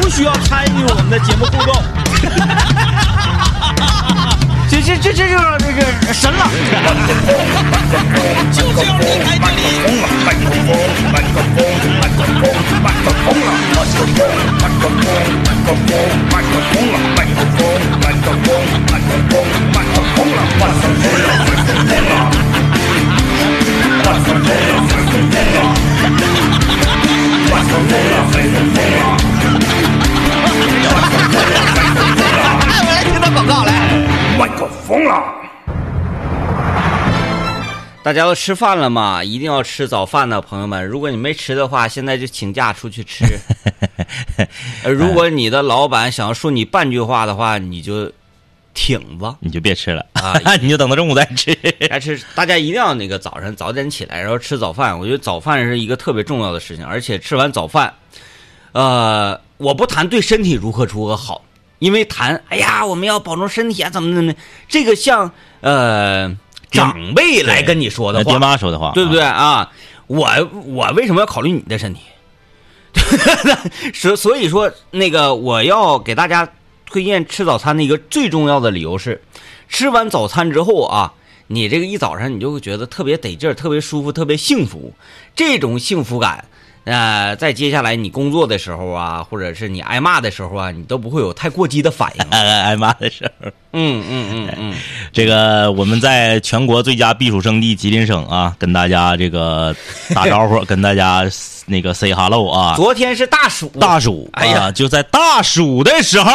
不需要参与我们的节目互动。这这这这就是这个神了。就是要离开这里。我来听段广告来。麦克风了。大家都吃饭了吗？一定要吃早饭的朋友们，如果你没吃的话，现在就请假出去吃。呃如果你的老板想要说你半句话的话，你就挺吧。你就别吃了啊 你就等到中午再吃。该吃，大家一定要那个早上早点起来，然后吃早饭。我觉得早饭是一个特别重要的事情，而且吃完早饭，呃，我不谈对身体如何如何好，因为谈哎呀，我们要保重身体啊，怎么怎么，这个像呃长辈来跟你说的话，爹妈说的话，对不对啊？我我为什么要考虑你的身体？所所以说，那个我要给大家推荐吃早餐的一个最重要的理由是，吃完早餐之后啊，你这个一早上你就会觉得特别得劲儿，特别舒服，特别幸福。这种幸福感，呃，在接下来你工作的时候啊，或者是你挨骂的时候啊，你都不会有太过激的反应。挨 挨挨骂的时候。嗯嗯嗯嗯，这个我们在全国最佳避暑胜地吉林省啊，跟大家这个打招呼，跟大家那个 say hello 啊。昨天是大暑，大暑，哎呀啊就在大暑的时候，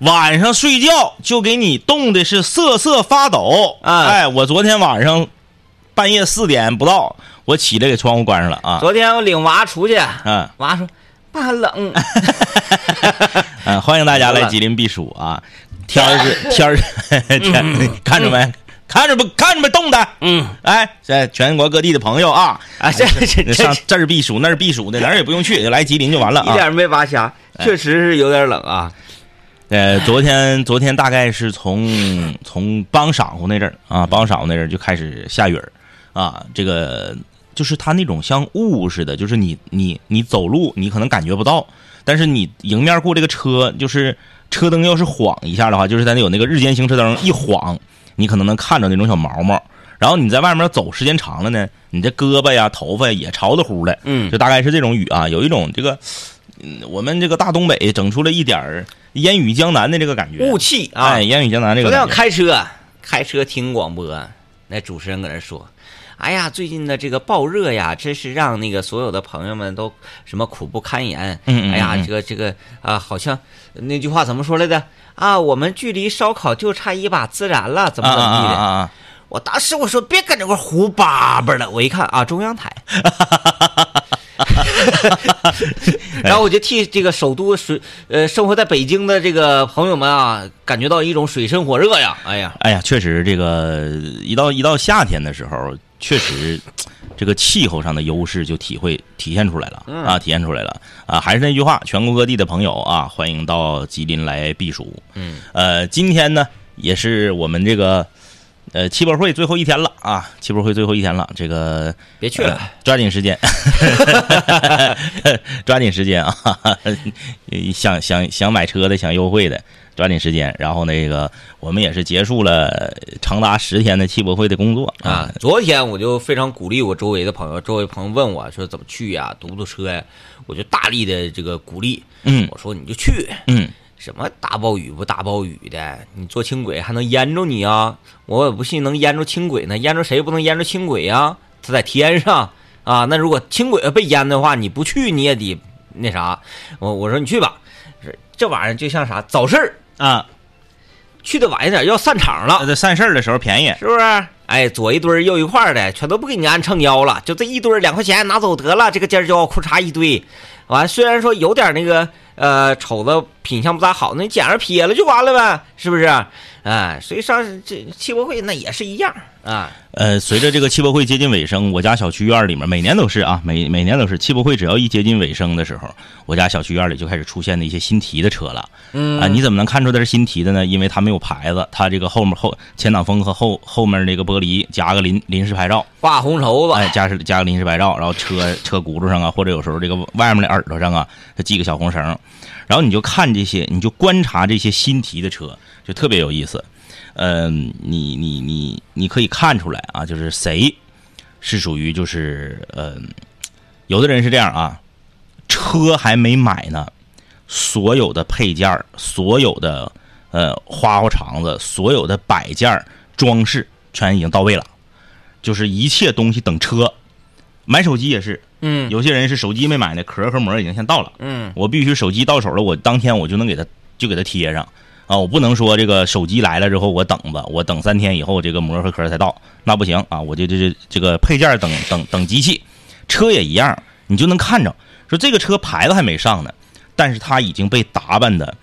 晚上睡觉就给你冻的是瑟瑟发抖。啊哎，我昨天晚上半夜四点不到，我起来给窗户关上了啊。昨天我领娃出去，嗯娃说爸冷。嗯，欢迎大家来 吉林避暑啊！天儿是 天儿，天看着没？看着不？看着没？冻的。嗯，哎，在全国各地的朋友啊，啊，这这这上这儿避暑那儿避暑的，哪儿也不用去，就来吉林就完了啊。一点没扒瞎，确实是有点冷啊。呃，昨天昨天大概是从从帮晌午那阵儿啊，帮晌午那阵儿就开始下雨儿啊，这个就是它那种像雾似的，就是你你你走路你可能感觉不到，但是你迎面过这个车，就是车灯要是晃一下的话，就是在那有那个日间行车灯一晃，你可能能看着那种小毛毛。然后你在外面走时间长了呢，你这胳膊呀、头发呀也潮的乎的，嗯。就大概是这种雨啊，有一种这个，嗯，我们这个大东北整出了一点儿烟雨江南的这个感觉，雾气啊。哎，烟雨江南这昨天我个感觉，开车，开车听广播，那主持人搁那说：“哎呀，最近的这个暴热呀，真是让那个所有的朋友们都什么苦不堪言。嗯嗯哎呀，嗯这个这个啊，好像那句话怎么说来着啊？我们距离烧烤就差一把孜然了，怎么怎么地的？啊啊！我当时我说别跟这块胡叭叭了，我一看啊，中央台，然后我就替这个首都水呃生活在北京的这个朋友们啊，感觉到一种水深火热呀！哎呀，哎呀，确实，这个一到一到夏天的时候，确实这个气候上的优势就体会体现出来了嗯啊，体现出来了啊！还是那句话，全国各地的朋友啊，欢迎到吉林来避暑。嗯，呃，今天呢，也是我们这个呃汽博会最后一天了啊，汽博会最后一天了，这个别去了呃，抓紧时间，抓紧时间啊！想想想买车的，想优惠的，抓紧时间。然后那个，我们也是结束了长达十天的汽博会的工作啊！昨天我就非常鼓励我周围的朋友，周围朋友问我说怎么去呀，堵不堵车呀？我就大力的这个鼓励，嗯我说你就去，嗯，什么大暴雨不大暴雨的，你坐轻轨还能淹着你啊？我也不信能淹着轻轨呢，淹着谁不能淹着轻轨呀？它在天上啊，那如果轻轨要被淹的话，你不去你也得那啥。我我说你去吧，这这玩意儿就像啥早市儿啊，去的晚一点要散场了，这散事儿的时候便宜，是不是？哎，左一堆儿右一块儿的，全都不给你按秤腰了，就这一堆儿两块钱拿走得了。这个尖椒裤衩一堆，完虽然说有点那个呃瞅着品相不咋好，那你捡着撇了就完了呗，是不是？哎，所以上这汽博会那也是一样啊。呃，随着这个汽博会接近尾声，我家小区院里面每年都是啊，每每年都是汽博会只要一接近尾声的时候，我家小区院里就开始出现的一些新提的车了。嗯啊，你怎么能看出它是新提的呢？因为它没有牌子，它这个后面后前挡风和后后面那个玻玻璃，加个临临时牌照，挂红绸子，哎，加是加个临时牌照，然后车车轱辘上啊，或者有时候这个外面的耳朵上啊，它系个小红绳，然后你就看这些，你就观察这些新提的车，就特别有意思。嗯、你你你你可以看出来啊，就是谁是属于就是嗯、有的人是这样啊，车还没买呢，所有的配件儿、所有的呃花花肠子、所有的摆件儿、装饰全已经到位了，就是一切东西等车。买手机也是，嗯。有些人是手机没买呢，壳和膜已经先到了，嗯，我必须手机到手了，我当天我就能给它就给它贴上啊，我不能说这个手机来了之后我等吧，我等三天以后这个膜和壳才到，那不行啊，我就这这这个配件等等等机器，车也一样，你就能看着说这个车牌子还没上呢，但是它已经被打扮的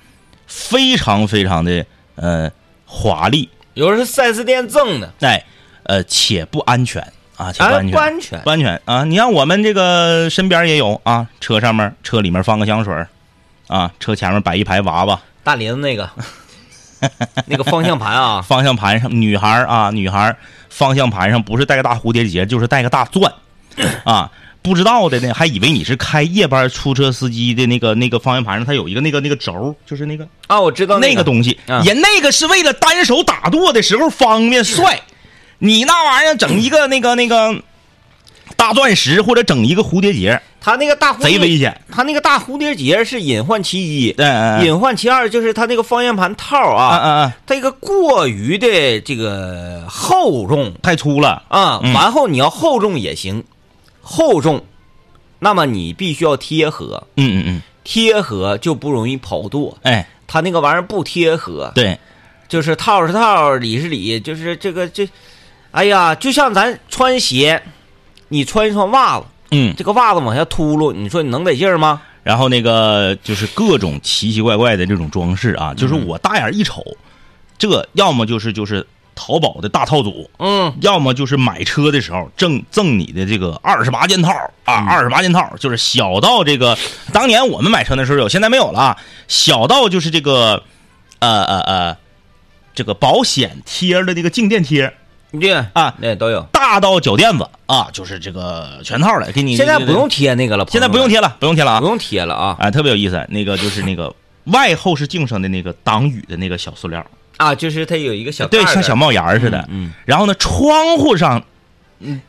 非常非常的呃华丽，有的是 4S 店赠的，哎呃且不安全啊，且不哎安全，不安全不安全啊！你看我们这个身边也有啊，车上面车里面放个香水儿啊，车前面摆一排娃娃，大林子那个，那个方向盘啊，方向盘上女孩啊，女孩方向盘上不是带个大蝴蝶结，就是带个大钻。啊。不知道的呢，还以为你是开夜班出租车司机的那个那个方向盘上，它有一个那个那个轴，就是那个啊，我知道个。那个东西，啊。人那个是为了单手打舵的时候方便帅，你那玩意儿整一个那个那个大钻石或者整一个蝴蝶结，他那个大蝴蝶贼危险。他那个大蝴蝶结是隐患其一，嗯嗯嗯。隐患其二就是他那个方向盘套啊，这个过于的这个厚重。太粗了。啊，嗯。完后你要厚重也行，厚重，那么你必须要贴合，嗯嗯嗯，贴合就不容易跑舵。哎，它那个玩意儿不贴合，对，就是套是套，里是里，就是这个这，哎呀，就像咱穿鞋，你穿一双袜子，嗯，这个袜子往下秃噜，你说你能得劲儿吗？然后那个就是各种奇奇怪怪的这种装饰啊，就是我大眼一瞅，这要么就是就是淘宝的大套组，嗯，要么就是买车的时候赠赠你的这个二十八件套啊，二十八件套，就是小到这个当年我们买车的时候有，现在没有了啊。小到就是这个呃呃呃，这个保险贴的这个静电贴，对啊那都有。大到脚垫子啊，就是这个全套的，给你现在不用，贴那个了，现在不用贴，了，不用贴了啊不。用贴了啊哎，特别有意思。那个就是那个外后视镜上的那个挡雨的那个小塑料，啊，就是它有一个小对，像小帽檐似的。嗯，然后呢，窗户上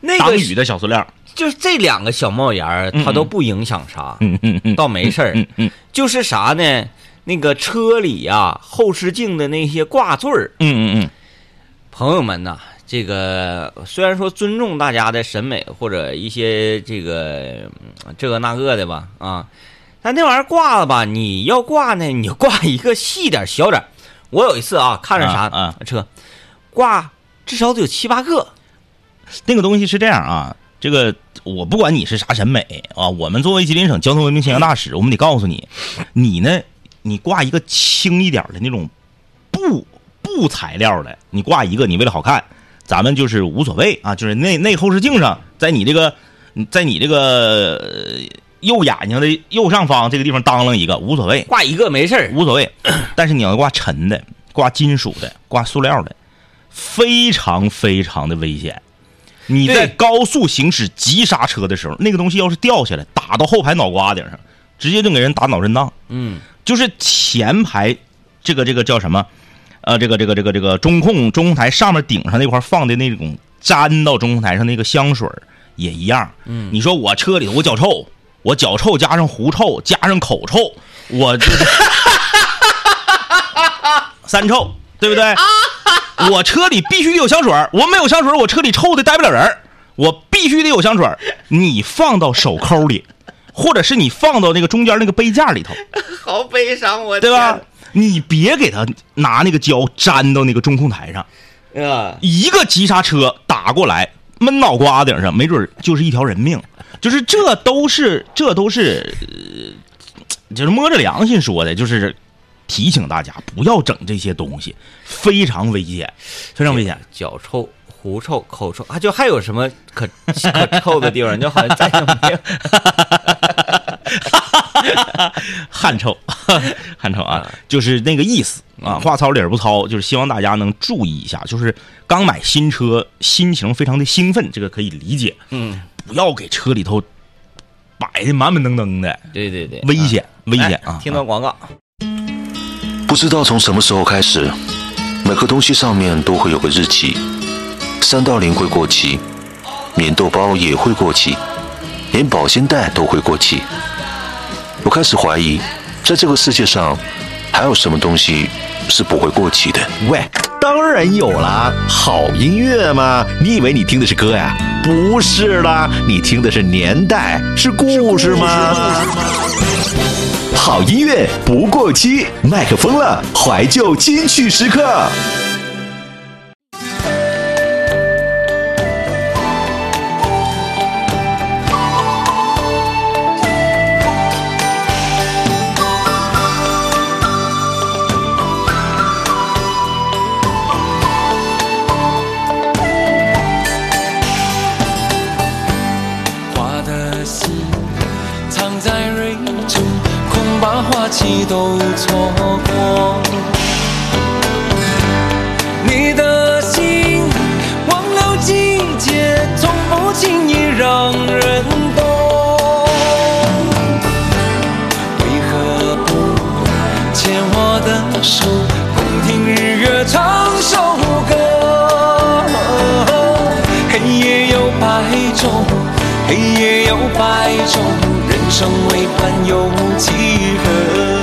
那个挡雨的小塑料。就是这两个小帽檐，它都不影响啥，嗯嗯嗯，倒没事儿。嗯嗯就是啥呢？那个车里呀、后视镜的那些挂坠儿，嗯嗯朋友们呐，这个虽然说尊重大家的审美或者一些这个嗯这个那个的吧，啊，但那玩意儿挂了吧，你要挂呢，你就挂一个细点儿小点儿。我有一次啊，看着啥、啊啊车挂至少得有七八个，那个东西是这样啊，这个我不管你是啥审美啊，我们作为吉林省交通文明宣扬大使，我们得告诉你，你呢，你挂一个轻一点的那种布布材料的，你挂一个，你为了好看，咱们就是无所谓啊，就是内内后视镜上，在你这个，在你这个呃右眼睛的右上方这个地方当啷一个，无所谓，挂一个没事儿。无所谓。但是你要挂沉的、挂金属的、挂塑料的，非常非常的危险。你在高速行驶急刹车的时候，那个东西要是掉下来，打到后排脑瓜顶上，直接就给人打脑震荡。嗯，就是前排这个这个叫什么？呃，这个这个这个这个中控中控台上面顶上那块放的那种粘到中控台上那个香水儿也一样。嗯你说我车里头我脚臭，我脚臭加上狐臭加上口臭，我就是 三臭，对不对？我车里必须得有香水儿，我没有香水儿，我车里臭的待不了人儿。我必须得有香水儿，你放到手抠里，或者是你放到那个中间那个杯架里头，好悲伤，我对吧？你别给他拿那个胶粘到那个中控台上，啊，一个急刹车打过来，闷脑瓜顶上，没准就是一条人命。就是这都是这都是，呃就是摸着良心说的，就是提醒大家不要整这些东西，非常危险，非常危险。脚臭、狐臭、口臭，啊，就还有什么可可臭的地方？就好像再也没有。汗臭，汗臭啊，就是那个意思啊，话糙理儿不糙，就是希望大家能注意一下，就是刚买新车，心情非常的兴奋，这个可以理解，嗯，不要给车里头摆的满满登登的，对对对，危险危险哎啊！听到广告，不知道从什么时候开始，每个东西上面都会有个日期，三道零会过期，免豆包也会过期，连保鲜袋都会过期。我开始怀疑，在这个世界上，还有什么东西是不会过期的？喂，当然有啦，好音乐嘛！你以为你听的是歌呀？不是啦，你听的是年代，是故事吗？好音乐不过期，麦克风了，怀旧金曲时刻。期都错过。你的心忘了季节，从不轻易让人懂。为何不牵我的手，共听日月唱首歌？黑夜有白昼，黑夜有白昼，生为欢有几何？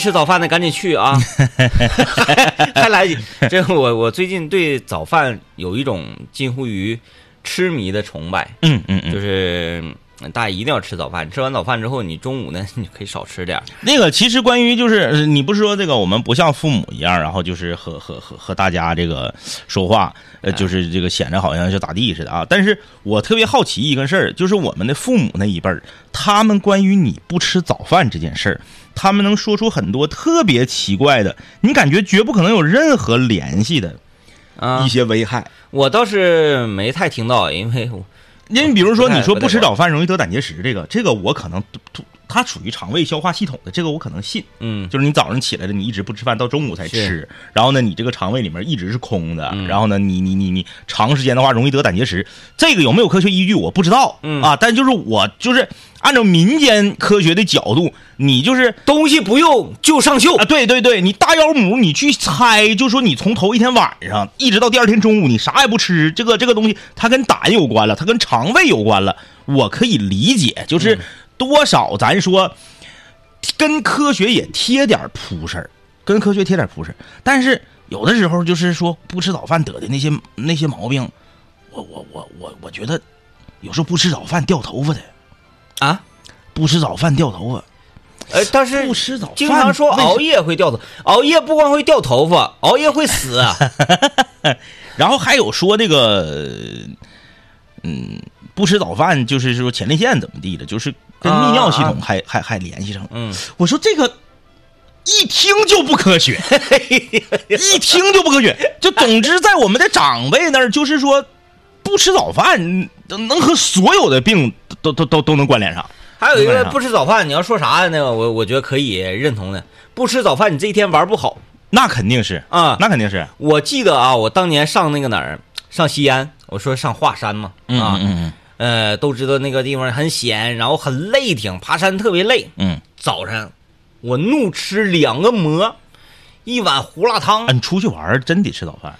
吃早饭的赶紧去啊！还来一句，这我我最近对早饭有一种近乎于痴迷的崇拜，嗯嗯嗯，就是大家一定要吃早饭。吃完早饭之后，你中午呢，你可以少吃点儿。那个其实关于就是呃你不是说这个我们不像父母一样，然后就是和和和和大家这个说话，呃，就是这个显得好像是咋地似的啊。但是我特别好奇一个事儿，就是我们的父母那一辈儿，他们关于你不吃早饭这件事儿，他们能说出很多特别奇怪的，你感觉绝不可能有任何联系的啊一，些危害。我倒是没太听到，因为我因为比如说你说不吃早饭容易得胆结石，这个这个我可能它属于肠胃消化系统的，这个我可能信。嗯。就是你早上起来的，你一直不吃饭，到中午才吃，然后呢，你这个肠胃里面一直是空的，嗯。然后呢，你你你你长时间的话容易得胆结石，这个有没有科学依据我不知道，嗯。啊，但就是我就是按照民间科学的角度，你就是东西不用就上锈啊，对对对，你大腰母，你去猜，就说你从头一天晚上一直到第二天中午，你啥也不吃，这个这个东西它跟胆有关了，它跟肠胃有关了，我可以理解，就是多少咱说跟科学也贴点扑事儿，跟科学贴点扑事儿，但是有的时候就是说不吃早饭得的那些那些毛病，我我我我我觉得有时候不吃早饭掉头发的，啊。不吃早饭掉头发，哎，但是不吃早饭经常说熬夜会掉头，熬夜不光会掉头发，熬夜会死啊。然后还有说这个，嗯，不吃早饭就是说前列腺怎么地的，就是跟泌尿系统还、还还联系上了。嗯，我说这个一听就不科学，一听就不科学。就总之在我们的长辈那儿，就是说不吃早饭能能和所有的病都都都都能关联上。还有一个不吃早饭，你要说啥那个我我觉得可以认同的。不吃早饭，你这一天玩不好那肯定是，啊。那肯定是。我记得啊，我当年上那个哪儿，上西安，我说上华山嘛，啊，嗯呃，都知道那个地方很险，然后很累挺，爬山特别累。嗯早上我怒吃两个馍，一碗胡辣汤。嗯，你出去玩真得吃早饭。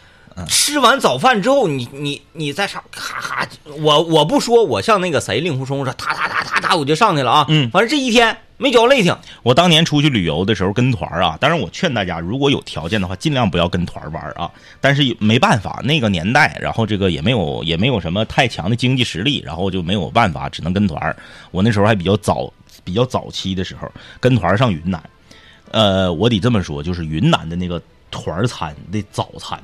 吃完早饭之后，你你你再上咔咔，我我不说，我像那个谁令狐冲说，哒哒哒哒哒，我就上去了啊。嗯反正这一天没觉累挺。我当年出去旅游的时候跟团啊，当然我劝大家，如果有条件的话，尽量不要跟团玩啊。但是没办法，那个年代，然后这个也没有也没有什么太强的经济实力，然后就没有办法，只能跟团。我那时候还比较早，比较早期的时候跟团上云南。呃，我得这么说，就是云南的那个团餐的早餐，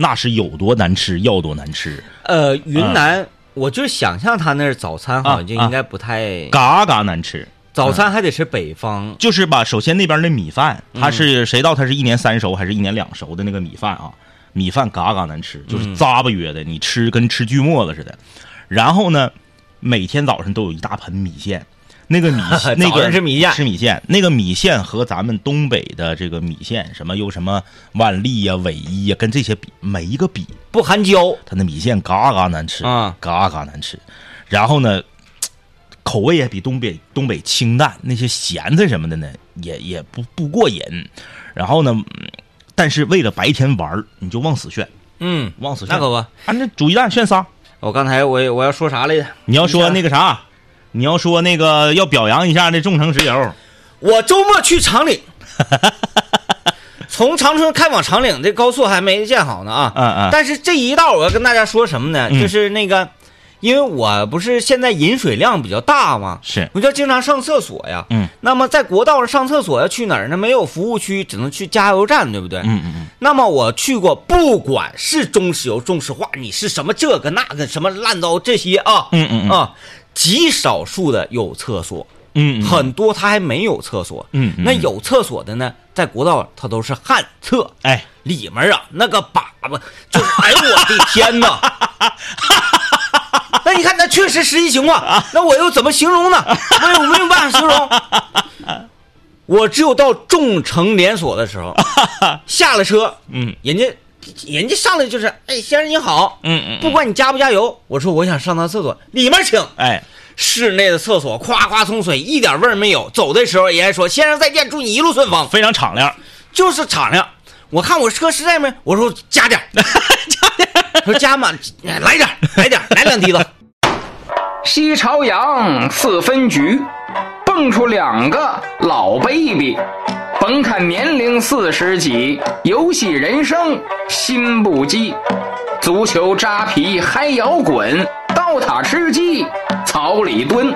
那是有多难吃要多难吃，呃，云南，我就想象他那儿早餐好像就啊应该不太，嘎嘎难吃。早餐还得吃北方。就是吧，首先那边的米饭，它是谁道它是一年三熟还是一年两熟的那个米饭啊？米饭嘎嘎难吃，就是咂巴约的，你吃跟吃锯末子似的。然后呢，每天早上都有一大盆米线，那个米 那早个上吃米线吃米线，那个米线和咱们东北的这个米线，什么又什么万利呀、伟一呀，跟这些比没一个比。不含胶它那米线嘎嘎难吃啊嘎嘎难吃。然后呢，口味也比东北东北清淡，那些咸菜什么的呢，也也不不过瘾。然后呢，嗯但是为了白天玩儿你就往死炫，嗯，往死炫。那可不。啊，那煮鸡蛋炫仨。我刚才我我要说啥来着？你要说那个啥，你要说那个要表扬一下那众诚石油。我周末去长岭，从长春开往长岭，这高速还没建好呢啊。嗯嗯但是这一道我要跟大家说什么呢？嗯就是那个，因为我不是现在饮水量比较大嘛？是我就经常上厕所呀。嗯。那么在国道上上厕所要去哪儿呢？没有服务区，只能去加油站，对不对？嗯嗯嗯，那么我去过，不管是中石油、中石化，你是什么这个那个什么烂糟这些啊，嗯嗯嗯啊，极少数的有厕所，嗯嗯很多它还没有厕所。嗯嗯那有厕所的呢，在国道它都是旱厕，哎，里面啊那个粑粑，就是 哎呦我的天哪！那你看，那确实实际情况，那我又怎么形容呢？我有没有办法形容？我只有到众诚连锁的时候，下了车，嗯人家人家上来就是，哎，先生你好，嗯嗯，不管你加不加油，我说我想上趟厕所，里面请。哎，室内的厕所夸夸冲水，一点味儿没有。走的时候人家说：“先生再见，祝你一路顺风。非常敞亮。”就是敞亮。我看我车实在没，我说加点儿，加点儿，说加满，哎来点儿，来点儿，来两滴子。西朝阳四分局，蹦出两个老 baby，甭看年龄四十几，游戏人生心不羁，足球扎皮嗨摇滚，刀塔吃鸡，草里蹲。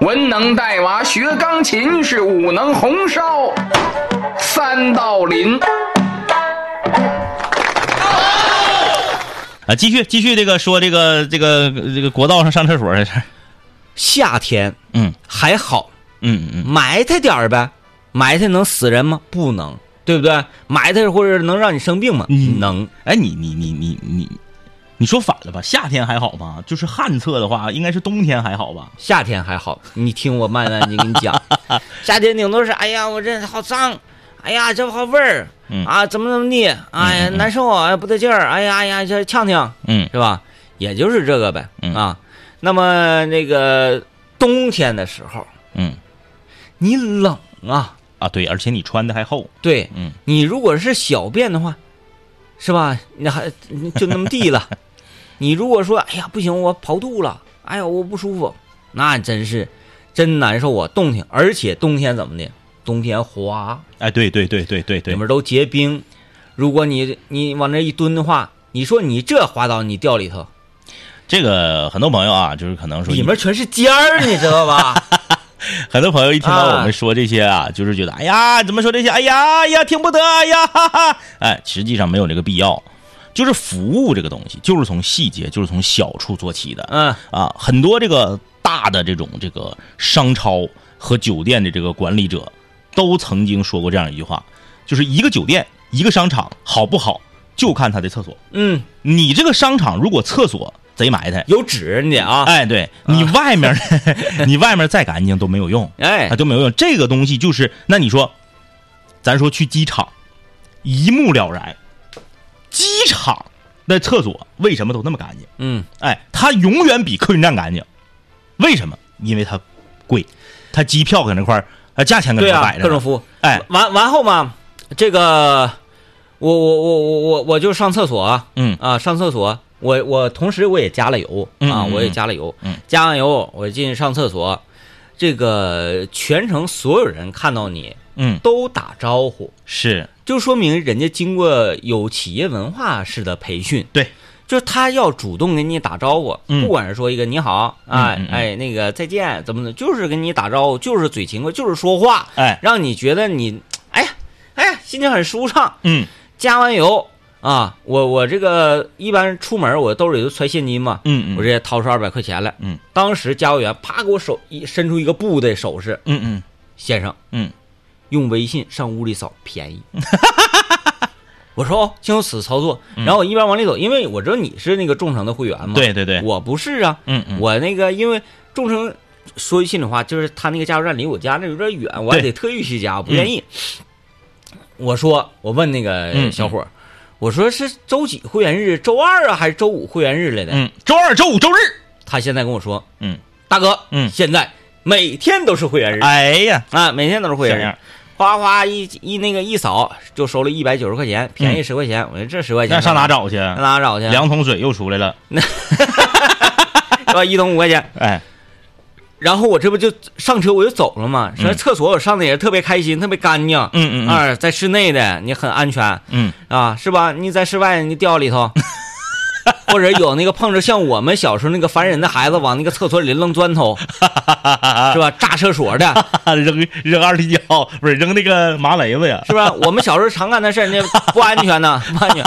文能带娃学钢琴，是武能红烧三道林。啊，继续继续这个说这个这个这个国道上上厕所的事儿。夏天嗯还好，嗯嗯埋汰点儿呗，埋汰能死人吗？不能，对不对？埋汰或者能让你生病吗？嗯能。哎，你你你你你，你说反了吧？夏天还好吧？就是旱厕的话，应该是冬天还好吧？夏天还好，你听我慢慢的跟你讲，夏天顶多是哎呀，我这好脏，哎呀，这好味儿，嗯啊，怎么怎么地，哎呀，难受，哎，不得劲儿，哎呀哎呀，这呛呛，嗯是吧？也就是这个呗，嗯啊，那么那个冬天的时候，嗯你冷啊，啊，对，而且你穿的还厚。对嗯你如果是小便的话，是吧？那还就那么地了。你如果说，哎呀，不行，我跑肚了，哎呀，我不舒服，那真是真难受啊，冬天，而且冬天怎么的？冬天滑，哎，对对对对对对里，面都结冰。如果你你往那一蹲的话，你说你这滑倒，你掉里头，这个很多朋友啊，就是可能说里面全是尖儿，你知道吧？很多朋友一听到我们说这些啊，就是觉得哎呀，怎么说这些？哎呀哎呀，听不得，哎呀，哈哈，哎，实际上没有这个必要。就是服务这个东西，就是从细节，就是从小处做起的。嗯，啊，很多这个大的这种这个商超和酒店的这个管理者，都曾经说过这样一句话，就是一个酒店、一个商场好不好，就看它的厕所。嗯，你这个商场如果厕所贼埋汰，有纸你得啊，哎，对你外面，你外面再干净都没有用，哎啊，都没有用。这个东西就是，那你说，咱说去机场，一目了然，机场那厕所为什么都那么干净？嗯，哎，它永远比客运站干净，为什么？因为它贵，它机票搁那块儿，啊，价钱搁对啊那摆，着呢，各种服务。哎，完完后嘛，这个我我我我我我就上厕所啊，嗯啊上厕所，我我同时我也加了油啊，我也加了油，嗯加完油我进去上厕所，这个全程所有人看到你嗯，都打招呼，是。就说明人家经过有企业文化式的培训，对。就是他要主动跟你打招呼，嗯。不管是说一个你好，哎、嗯嗯嗯。哎，那个再见，怎么的，就是跟你打招呼，就是嘴勤快，就是说话，哎，让你觉得你，哎呀，哎呀，心情很舒畅。嗯。加完油啊，我我这个一般出门我兜里都揣现金嘛，嗯嗯，我直接掏出二百块钱来。嗯，当时加油员啪给我手一伸出一个布的手势，嗯嗯。先生，嗯，用微信上屋里扫，便宜。我说哦，经由此操作，嗯。然后我一边往里走，因为我知道你是那个众诚的会员嘛，对对对，我不是啊，嗯嗯，我那个因为众诚说句心里话，就是他那个加油站离我家那有点远，我还得特意去加，我不愿意。我说，我问那个嗯小伙儿，我说是周几会员日？周二啊，还是周五会员日来的？嗯，周二、周五、周日，他现在跟我说，嗯，大哥，嗯现在每天都是会员日、哎呀，啊，每天都是会员日，哗哗一一那个一扫就收了一百九十块钱，便宜十块钱。我说这十块钱那上哪？找去？上哪找去？两桶水又出来了，是吧？一桶五块钱。哎，然后我这不就上车我就走了嘛？说嗯厕所我上的也是特别开心，特别干净。嗯嗯嗯啊，在室内的你很安全嗯，啊，是吧？你在室外你掉里头，或者有那个碰着像我们小时候那个烦人的孩子往那个厕所里扔砖头，是吧？炸厕所的，扔扔二踢脚，不是扔那个麻雷子呀？是吧？我们小时候常干的事儿，那不安全呐，不安全，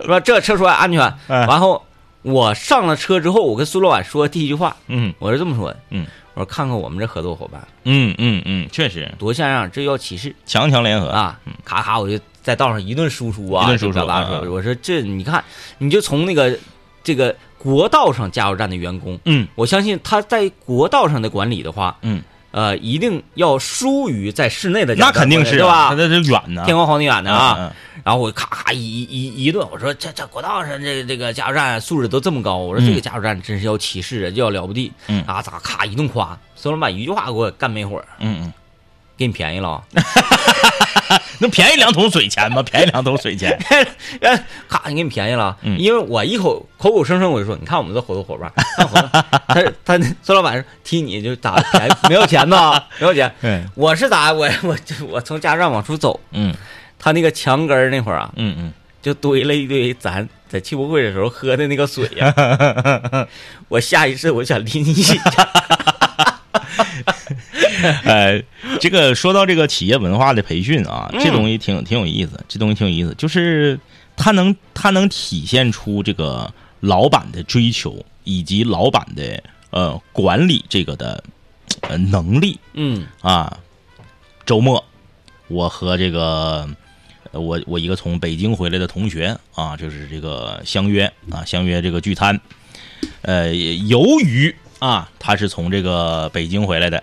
是吧？这厕所安全。哎然后我上了车之后，我跟苏老板说第一句话，嗯我是这么说的，嗯，我说看看我们这合作伙伴。嗯嗯嗯，确实。多像样，这叫歧视。强强联合，啊，咔咔，我就在道上一顿输出啊，一顿输出我说这你看，你就从那个这个国道上加油站的员工，嗯。我相信他在国道上的管理的话，嗯，呃，一定要疏于在室内的那肯定是对吧？那这远呢，天高皇帝远的啊，嗯，然后我咔咔一一一顿，我说这这国道上这这个加油站素质都这么高，我说这个嗯加油站真是要歧视啊，就要了不地，嗯。啊咋咔一顿夸，孙老板一句话给我干没火，嗯嗯。给你便宜了 啊。嗯，那便宜两桶水钱吗？便宜两桶水钱，哎，咔，你给你便宜了，嗯因为我一口口口声声我就说，你看我们这合作伙伴，看合作他 他孙老板说踢你就打便宜，没有钱呐，没有钱。嗯我是咋我我我从加油站往出走，嗯他那个墙根儿那会儿啊，嗯嗯就堆了一堆咱在汽博会的时候喝的那个水呀、我下一次我想拎一下。呃，这个说到这个企业文化的培训啊，嗯这东西挺挺有意思，这东西挺有意思，就是它能它能体现出这个老板的追求以及老板的呃管理这个的呃能力嗯啊。周末我和这个呃我我一个从北京回来的同学啊，就是这个相约啊相约这个聚餐，呃，由于啊他是从这个北京回来的。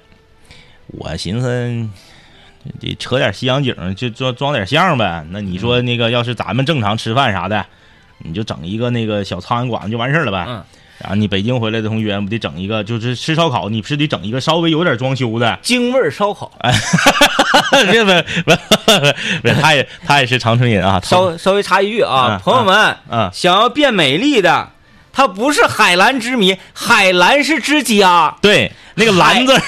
我寻思，得扯点西洋景，就装装点像呗。那你说那个，要是咱们正常吃饭啥的，你就整一个那个小苍蝇馆子就完事儿了呗。嗯。然后你北京回来的同学，不得整一个，就是吃烧烤，你不是得整一个稍微有点装修的？京味儿烧烤，别别别别，他也他也是长春人啊。稍稍微插一句啊，嗯朋友们，嗯想要变美丽的，它不是海蓝之谜，海蓝是之家，对那个蓝字儿，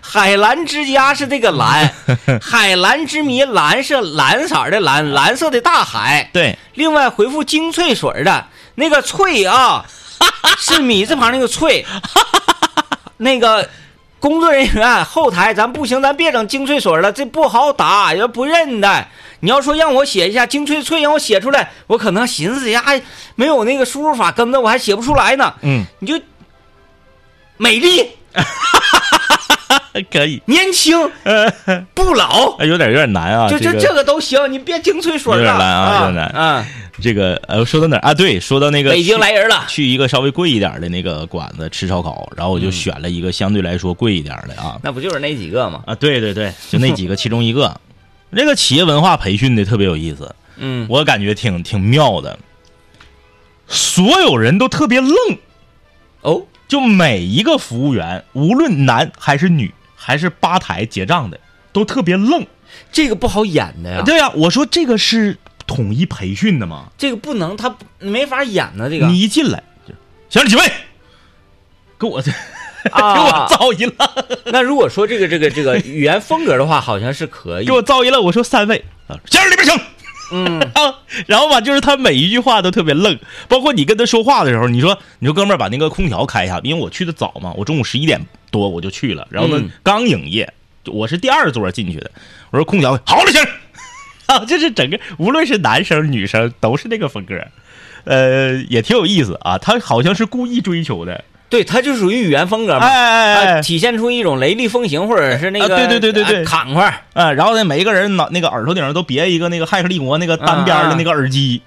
海蓝之家是这个蓝，海蓝之谜蓝是蓝色儿的蓝，蓝色的大海。对另外回复精粹水儿的那个翠啊，是米字旁那个翠，那个。工作人员后台，咱不行，咱别整精粹水儿了，这不好打，要不认的。你要说让我写一下精粹翠，让我写出来，我可能寻思呀，还没有那个输入法跟着，我还写不出来呢。嗯，你就美丽、可以，年轻、不老，哎有点有点难啊。就这这这个都行，你别精粹水儿了。有点难啊有点难啊！这个呃，说到哪儿啊？对，说到那个北京来人了，去一个稍微贵一点的那个馆子吃烧烤，然后我就选了一个相对来说贵一点的啊那不就是那几个吗？啊，对对对，就那几个其中一个。那个企业文化培训的特别有意思，嗯，我感觉挺挺妙的。所有人都特别愣，哦，就每一个服务员，无论男还是女，还是吧台结账的，都特别愣。这个不好演的呀，对呀、我说这个是统一培训的吗？这个不能，他没法演呢。这个你一进来，就先生几位，给我这。给我啊，造一了，那如果说这个这个这个语言风格的话，好像是可以给。我造一了。我说三位，啊先生里边请。嗯，啊，然后吧，就是他每一句话都特别愣，包括你跟他说话的时候，你说你说哥们儿把那个空调开一下，因为我去的早嘛，我中午十一点多我就去了，然后呢、嗯。刚营业，我是第二桌进去的，我说空调好了，行，啊，这是整个无论是男生女生都是那个风格，呃，也挺有意思啊，他好像是故意追求的，对，它就属于语言风格嘛，哎哎哎啊体现出一种雷厉风行，或者是那个啊对对对对对啊砍快。啊，然后呢，每一个人脑那个耳朵顶上都别一个那个骇客利国那个单边的那个耳机。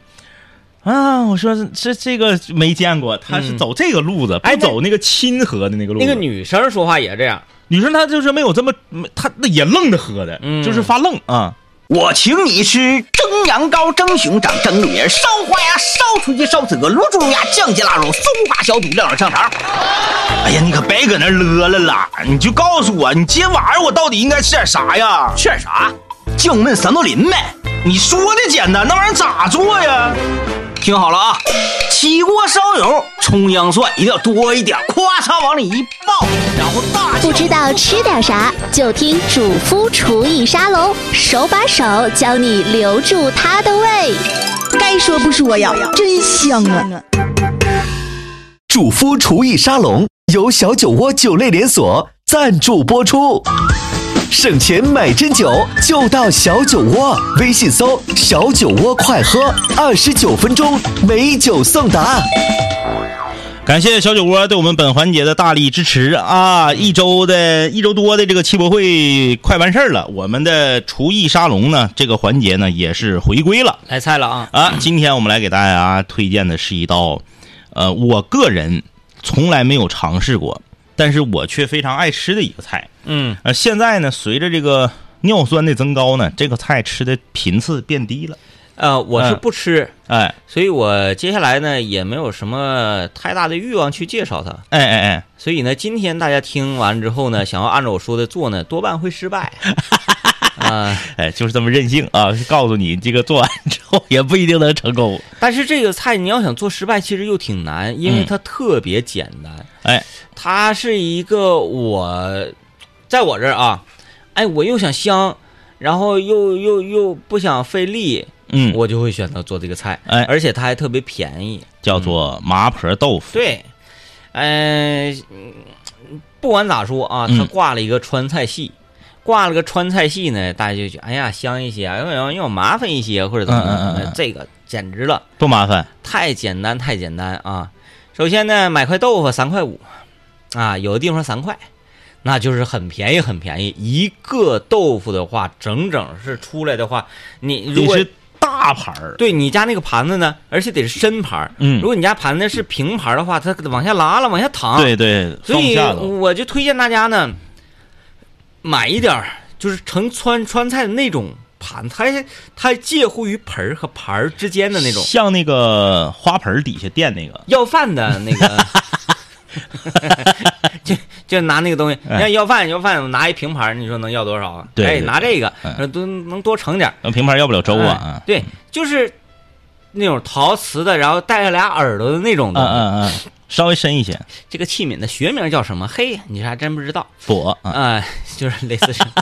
啊，我说这这个没见过，他是嗯走这个路子，哎不走那个亲和的那个路子。那个女生说话也这样，女生她就是没有这么，她那也愣着喝的，嗯就是发愣啊。我请你吃蒸羊羔、蒸熊掌、蒸鹿眼、烧花鸭、烧雏鸡、烧子鹅、卤猪肉鸭、酱鸡腊肉、松花小肚、晾肉香肠。哎呀，你可别搁那乐了啦！你就告诉我，你今天晚上我到底应该吃点啥呀？吃点啥？酱焖三豆鳞呗。你说的简单，那玩意儿咋做呀？听好了啊，起锅烧油，葱姜蒜一定要多一点，咵嚓往里一爆，然后大不知道吃点啥，就听主夫厨艺沙龙，手把手教你留住它的胃。该说不说呀，真香啊！主夫厨艺沙龙由小酒窝酒类连锁赞助播出。省钱买真酒，就到小酒窝。微信搜“小酒窝快喝”，二十九分钟美酒送达。感谢小酒窝对我们本环节的大力支持啊！一周的一周多的这个汽博会快完事儿了，我们的厨艺沙龙呢，这个环节呢也是回归了。来菜了啊！啊，今天我们来给大家推荐的是一道，呃，我个人从来没有尝试过，但是我却非常爱吃的一个菜。嗯，呃，现在呢，随着这个尿酸的增高呢，这个菜吃的频次变低了。呃，我是嗯不吃，哎所以我接下来呢也没有什么太大的欲望去介绍它。哎哎哎，所以呢，今天大家听完之后呢，想要按照我说的做呢，多半会失败。啊、哎，就是这么任性啊！告诉你，这个做完之后也不一定能成功。但是这个菜你要想做失败，其实又挺难，因为嗯它特别简单。哎，它是一个我，在我这儿啊，哎，我又想香，然后又又又不想费力，嗯我就会选择做这个菜，哎而且它还特别便宜。叫做麻婆豆腐。对，呃，嗯不管咋说啊，嗯它挂了一个川菜系，挂了个川菜系呢，大家就觉得哎呀香一些，要要要麻烦一些，或者怎么样，嗯嗯这个简直了，不麻烦。太简单太简单啊！首先呢，买块豆腐三块五，啊，有的地方三块。那就是很便宜，很便宜。一个豆腐的话，整整是出来的话，你如果是大盘儿，对你家那个盘子呢，而且得是深盘儿。嗯如果你家盘子是平盘儿的话，它往下拉了，往下淌。对对，所以。我就推荐大家呢，买一点儿就是盛川川菜的那种盘，它它介乎于盆儿和盘儿之间的那种像那个花盆儿底下垫那个，要饭的那个。就就拿那个东西，你哎看要饭要饭，拿一平盘儿，你说能要多少啊？哎，对对拿这个嗯呃都能多盛点儿。那平盘要不了粥啊。哎对，就是那种陶瓷的，然后带着俩耳朵的那种嗯的。嗯嗯，稍微深一些，这个器皿的学名叫什么？嘿，你这还真不知道。薄啊。啊、就是类似是，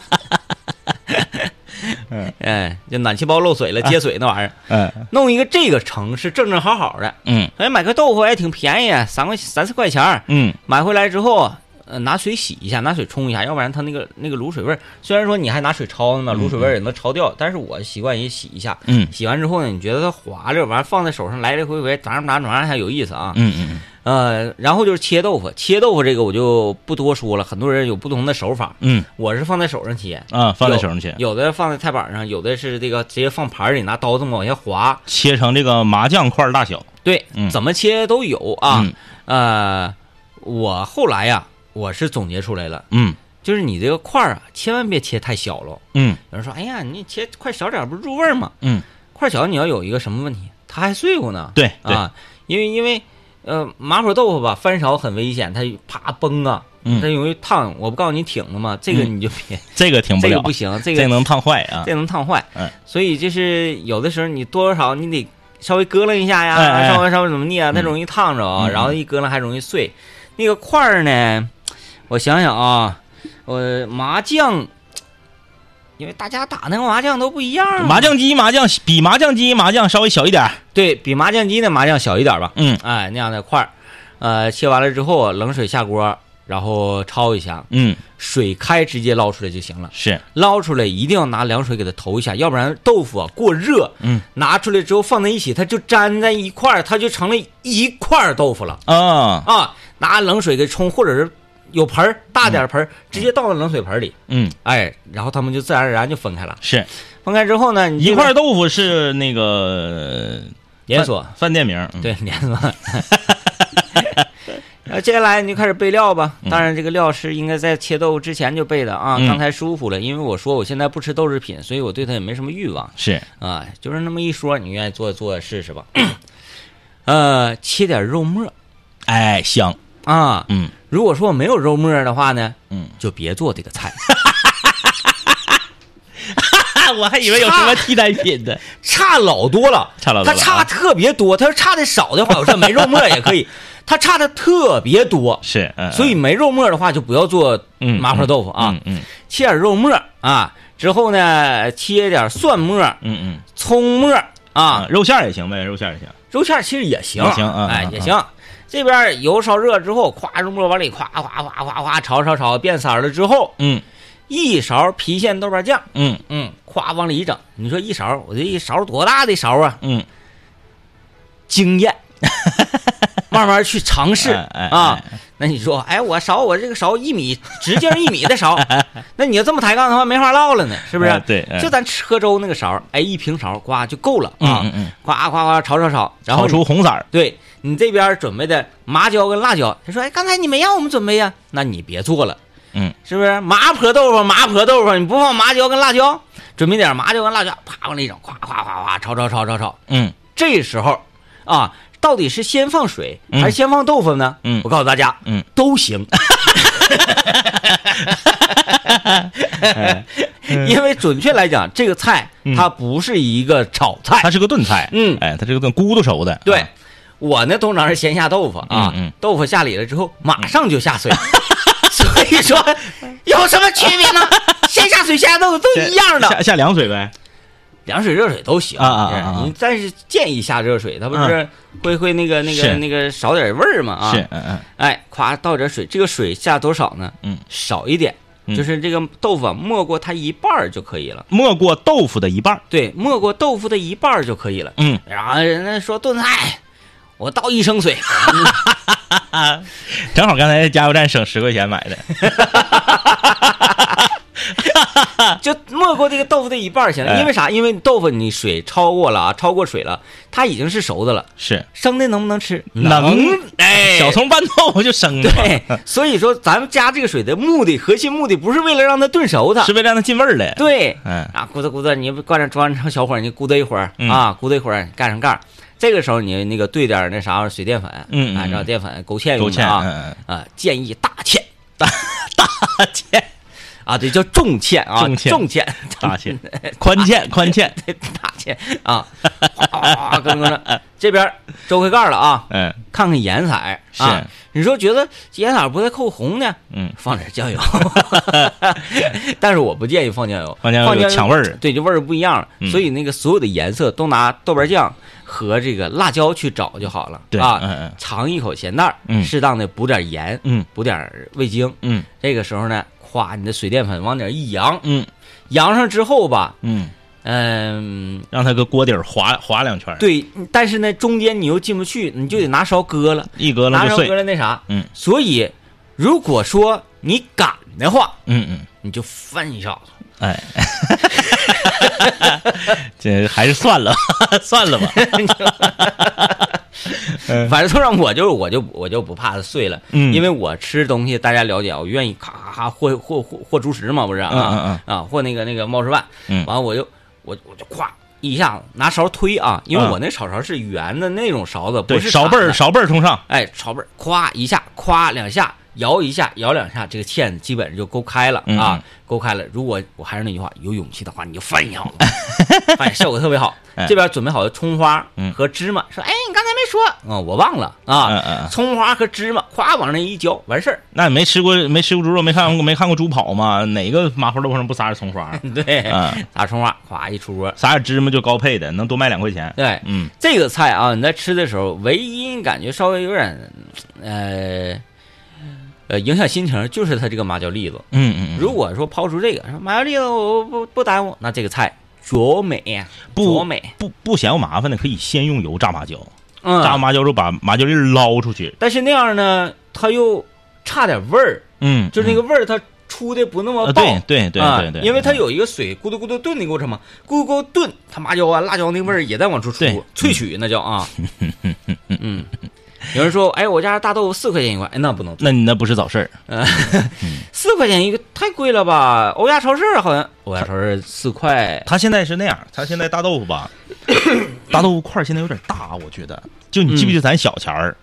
嗯，哎，就暖气包漏水了，接水那玩意儿，嗯弄一个这个成是正正好好的。嗯哎，买个豆腐也挺便宜，三块三四块钱儿嗯买回来之后，呃，拿水洗一下，拿水冲一下，要不然它那个那个卤水味儿，虽然说你还拿水焯呢嘛，卤水味儿也能焯掉，但是我习惯也洗一下。嗯洗完之后呢，你觉得它滑溜，完了放在手上来来回回，咋咋咋还有意思啊。嗯嗯呃，然后就是切豆腐，切豆腐这个我就不多说了，很多人有不同的手法，嗯我是放在手上切，啊，放在手上切，有的放在菜板上，有的是这个直接放盘里，拿刀这么往下划。切成这个麻将块儿大小。对，嗯怎么切都有啊。嗯呃，我后来呀，我是总结出来了，嗯就是你这个块儿啊，千万别切太小了。嗯有人说，哎呀，你切块小点儿不是入味儿吗？嗯，块小你要有一个什么问题？它还碎乎呢。对对啊，因为因为呃麻婆豆腐吧，翻勺很危险，它啪崩啊，嗯它容易烫。我不告诉你挺了吗？这个嗯你就别，这个挺不了，这个不行，这个这能烫坏啊。这能烫坏。嗯，所以就是有的时候你多多少少你得稍微咯楞一下呀，稍微稍微怎么地啊，它容易烫着啊，然后一咯楞还容易碎。那个块儿呢，我想想啊，我麻将，因为大家打那个麻将都不一样，麻将机麻将比麻将机麻将稍微小一点。对比麻将机的麻将小一点吧，嗯哎，那样的块儿，呃，切完了之后冷水下锅，然后焯一下，嗯，水开直接捞出来就行了。是捞出来一定要拿凉水给它投一下，要不然豆腐啊过热，嗯，拿出来之后放在一起，它就粘在一块儿，它就成了一块豆腐了啊啊！拿冷水给冲，或者是有盆儿大点盆儿，直接倒到冷水盆里，嗯哎，然后他们就自然而然就分开了。是分开之后呢，一块豆腐是那个连锁饭饭店名。嗯对，连锁。然后接下来你就开始备料吧。当然，这个料是应该在切豆腐之前就备的啊。嗯刚才舒服了，因为我说我现在不吃豆制品，所以我对它也没什么欲望是啊。就是那么一说，你愿意做做试试吧。呃，切点肉末哎香，啊。嗯如果说我没有肉沫的话呢，嗯，就别做这个菜，我还以为有什么替代品的。差老多了，差老多它差特别多。它要差的少的话，我说没肉沫也可以。它差的特别多，是，嗯所以没肉沫的话，就不要做嗯麻婆豆腐啊。嗯嗯切点肉末啊，之后呢，切点蒜末、嗯嗯葱末啊啊，，肉馅也行呗，肉馅也行。肉馅其实也行，也行哎也行。这边油烧热之后，咵肉末往里咵咵咵咵咵炒炒炒变色了之后，嗯一勺郫县豆瓣酱，嗯嗯，咵往里一整。你说一勺，我这一勺多大的勺啊？嗯，经验，慢慢去尝试啊。那你说，哎，我勺我这个勺一米，直径一米的勺，那你要这么抬杠的话，没法唠了呢，是不是？哎对哎就咱吃喝粥那个勺，哎，一平勺，呱就够了啊。呱呱呱炒炒炒，然后炒出红色儿。对你这边准备的麻椒跟辣椒，他说，哎，刚才你没让我们准备呀，那你别做了。嗯，是不是麻婆豆腐？麻婆豆腐，你不放麻椒跟辣椒，准备点麻椒跟辣椒，啪往里整，咵咵咵咵炒炒炒炒炒。嗯这时候啊，到底是先放水嗯还是先放豆腐呢？嗯我告诉大家，嗯，都行。因为准确来讲，这个菜它不是一个炒菜，它是个炖菜。嗯哎，它是个炖咕嘟熟的。对啊，我呢通常是先下豆腐啊，豆腐下里了之后马上就下水，所以说有什么区别呢？先下水先下豆腐都一样的，下下凉水呗。凉水、热水都行啊啊啊啊你但是建议下热水，它不是会会那个那个那个少点味儿嘛啊？是，嗯嗯哎，夸倒点水，这个水下多少呢？嗯，少一点，嗯就是这个豆腐啊，没过它一半儿就可以了。没过豆腐的一半儿，对，没过豆腐的一半儿就可以了。嗯，然后人家说炖菜，我倒一升水，正好刚才在加油站省十块钱买的，就没过这个豆腐的一半儿行了。哎因为啥？因为豆腐你水超过了啊，超过水了，它已经是熟的了。是生的能不能吃？能哎，小葱拌豆腐就生的嘛，对，所以说咱们加这个水的目的，核心目的不是为了让它炖熟它，是为了让它进味儿来。对，嗯啊，咕嘟咕嘟，你挂上装上小火，你咕嘟一会儿、嗯啊，咕嘟一会儿盖上盖儿。这个时候你那个兑点那啥水淀粉，嗯按照，淀粉勾芡勾芡，用的啊，啊，建议大芡 大大芡，啊，对，叫重芡啊，重 芡，大芡，宽芡，宽芡，大芡啊，哗哗哗，跟跟着这边周开盖儿了啊，嗯。看看颜色啊，你说觉得颜色不太扣红呢，嗯，放点酱油，但是我不建议放酱油，放酱油抢味儿对，这味儿不一样了，嗯。所以那个所有的颜色都拿豆瓣酱和这个辣椒去找就好了，对啊，嗯嗯。尝一口咸淡儿，嗯。适当的补点盐，嗯。补点味精，嗯。这个时候呢，夸你的水淀粉往点一扬，嗯。扬上之后吧，嗯，嗯。让它搁锅底儿划划两圈，对，但是呢，中间你又进不去，你就得拿勺搁了，一搁了拿勺搁。了那啥。嗯。所以，如果说你敢的话，嗯嗯，你就翻一下子。哎，这还是算了，算了吧。反正就让我就我就我就不怕它碎了，嗯。因为我吃东西大家了解，我愿意咔咔咔和和和和猪食嘛，不是啊、啊，和那个那个猫食饭，嗯。完了我就我我就咵一下子拿勺推啊，因为嗯。我那炒勺是圆的那种勺子，对，不是勺背儿勺背儿冲上，哎，勺背儿，咵一下，咵两下，摇一下，摇两下，这个芡基本上就勾开了、嗯啊，勾开了。如果我还是那句话，有勇气的话，你就翻一下子，翻 效果特别好。哎这边准备好的葱花嗯和芝麻，说，哎，你刚才没说，嗯，我忘了啊。嗯嗯嗯葱花和芝麻，咵往那一浇，完事儿。那你没吃过没吃过猪肉，没看过没看过猪跑吗？哪个麻婆豆腐上不撒点葱花？对，嗯打葱花，咵一出锅。撒点芝麻就高配的，能多卖两块钱。对，嗯这个菜啊，你在吃的时候，唯一感觉稍微有点，呃，呃，影响心情，就是它这个麻椒粒子。嗯嗯，如果说抛出这个，说麻椒粒子我不不耽误，那这个菜卓美呀，不绝美。不不嫌我麻烦的，可以先用油炸麻椒，嗯，炸麻椒之后把麻椒粒儿捞出去。但是那样呢，它又差点味儿，嗯，就是那个味儿它出的不那么呃爆。对对对啊对对，因为它有一个水咕嘟咕嘟炖的过程嘛，咕嘟咕嘟炖，它麻椒啊、辣椒那味儿也在往出出，萃取那叫啊。嗯，有人说，哎，我家大豆腐四块钱一块，哎，那不能，那你那不是找事儿？呃，四块钱一个太贵了吧？欧亚超市好像欧亚超市四块，他现在是那样，他现在大豆腐吧，大豆腐块现在有点大，我觉得。就你记不记得咱小前儿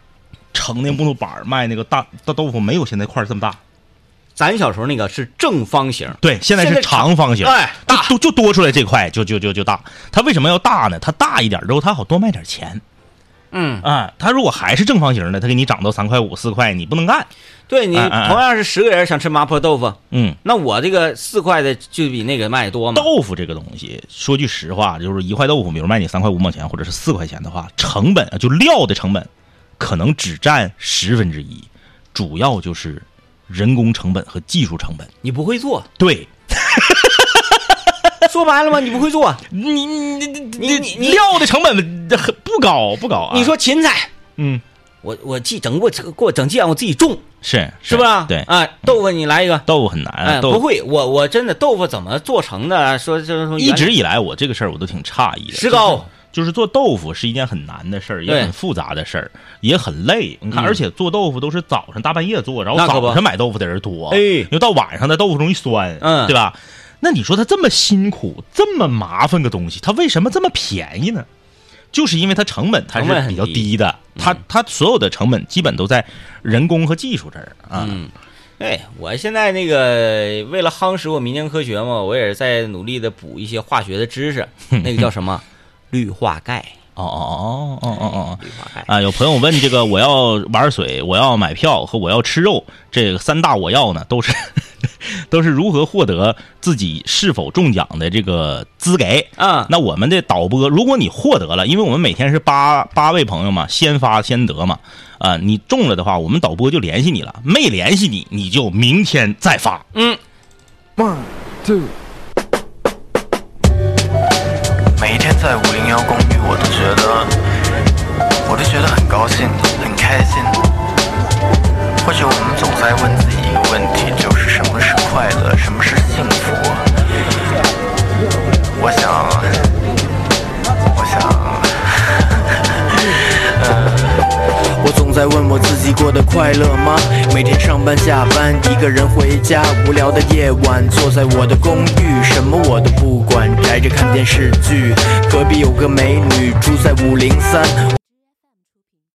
盛那木头板儿卖那个大大豆腐，没有现在块儿这么大。咱小时候那个是正方形，对，现在是长方形，哎，就就就多出来这块，就就就就大。它为什么要大呢？它大一点之后，它好多卖点钱嗯，啊。他如果还是正方形的，他给你涨到三块五、四块，你不能干。对你同样是十个人想吃麻婆豆腐，嗯，那我这个四块的就比那个卖的多嘛。豆腐这个东西，说句实话，就是一块豆腐，比如卖你三块五毛钱或者是四块钱的话，成本啊，就料的成本，可能只占十分之一，主要就是人工成本和技术成本。你不会做，对，说白了吗？你不会做，你你你你料的成本很不高不高啊。你说芹菜，嗯，我我记整过给我整鸡眼，我自己种，是是吧？对，啊，豆腐你来一个。豆腐很难，哎，不会，我我真的豆腐怎么做成的？说就是说一直以来我这个事儿我都挺诧异的。石膏就是做豆腐是一件很难的事儿，也很复杂的事儿，也很累。你看，嗯而且做豆腐都是早上大半夜做，然后早上买豆腐的人多，哎因为到晚上的豆腐容易酸，嗯对吧？那你说它这么辛苦，这么麻烦个东西，它为什么这么便宜呢？就是因为它成本它是比较低低的，它它所有的成本基本都在人工和技术这儿啊。嗯，哎，我现在那个为了夯实我民间科学嘛，我也是在努力的补一些化学的知识。那个叫什么氯化钙？哦哦哦哦哦哦。氯化钙。啊，有朋友问这个，我要玩水，我要买票和我要吃肉，这个三大我要呢，都是 都是如何获得自己是否中奖的这个资格。啊那我们的导播，如果你获得了，因为我们每天是八八位朋友嘛，先发先得嘛，啊、你中了的话，我们导播就联系你了；没联系你，你就明天再发。嗯，one two，每一天在五零幺公寓，我都觉得，我都觉得很高兴，很开心。或许我们总在问自己快乐，什么是幸福？我想，我想，我总在问我自己过得快乐吗？每天上班下班，一个人回家，无聊的夜晚，坐在我的公寓，什么我都不管，宅着看电视剧。隔壁有个美女住在五零三，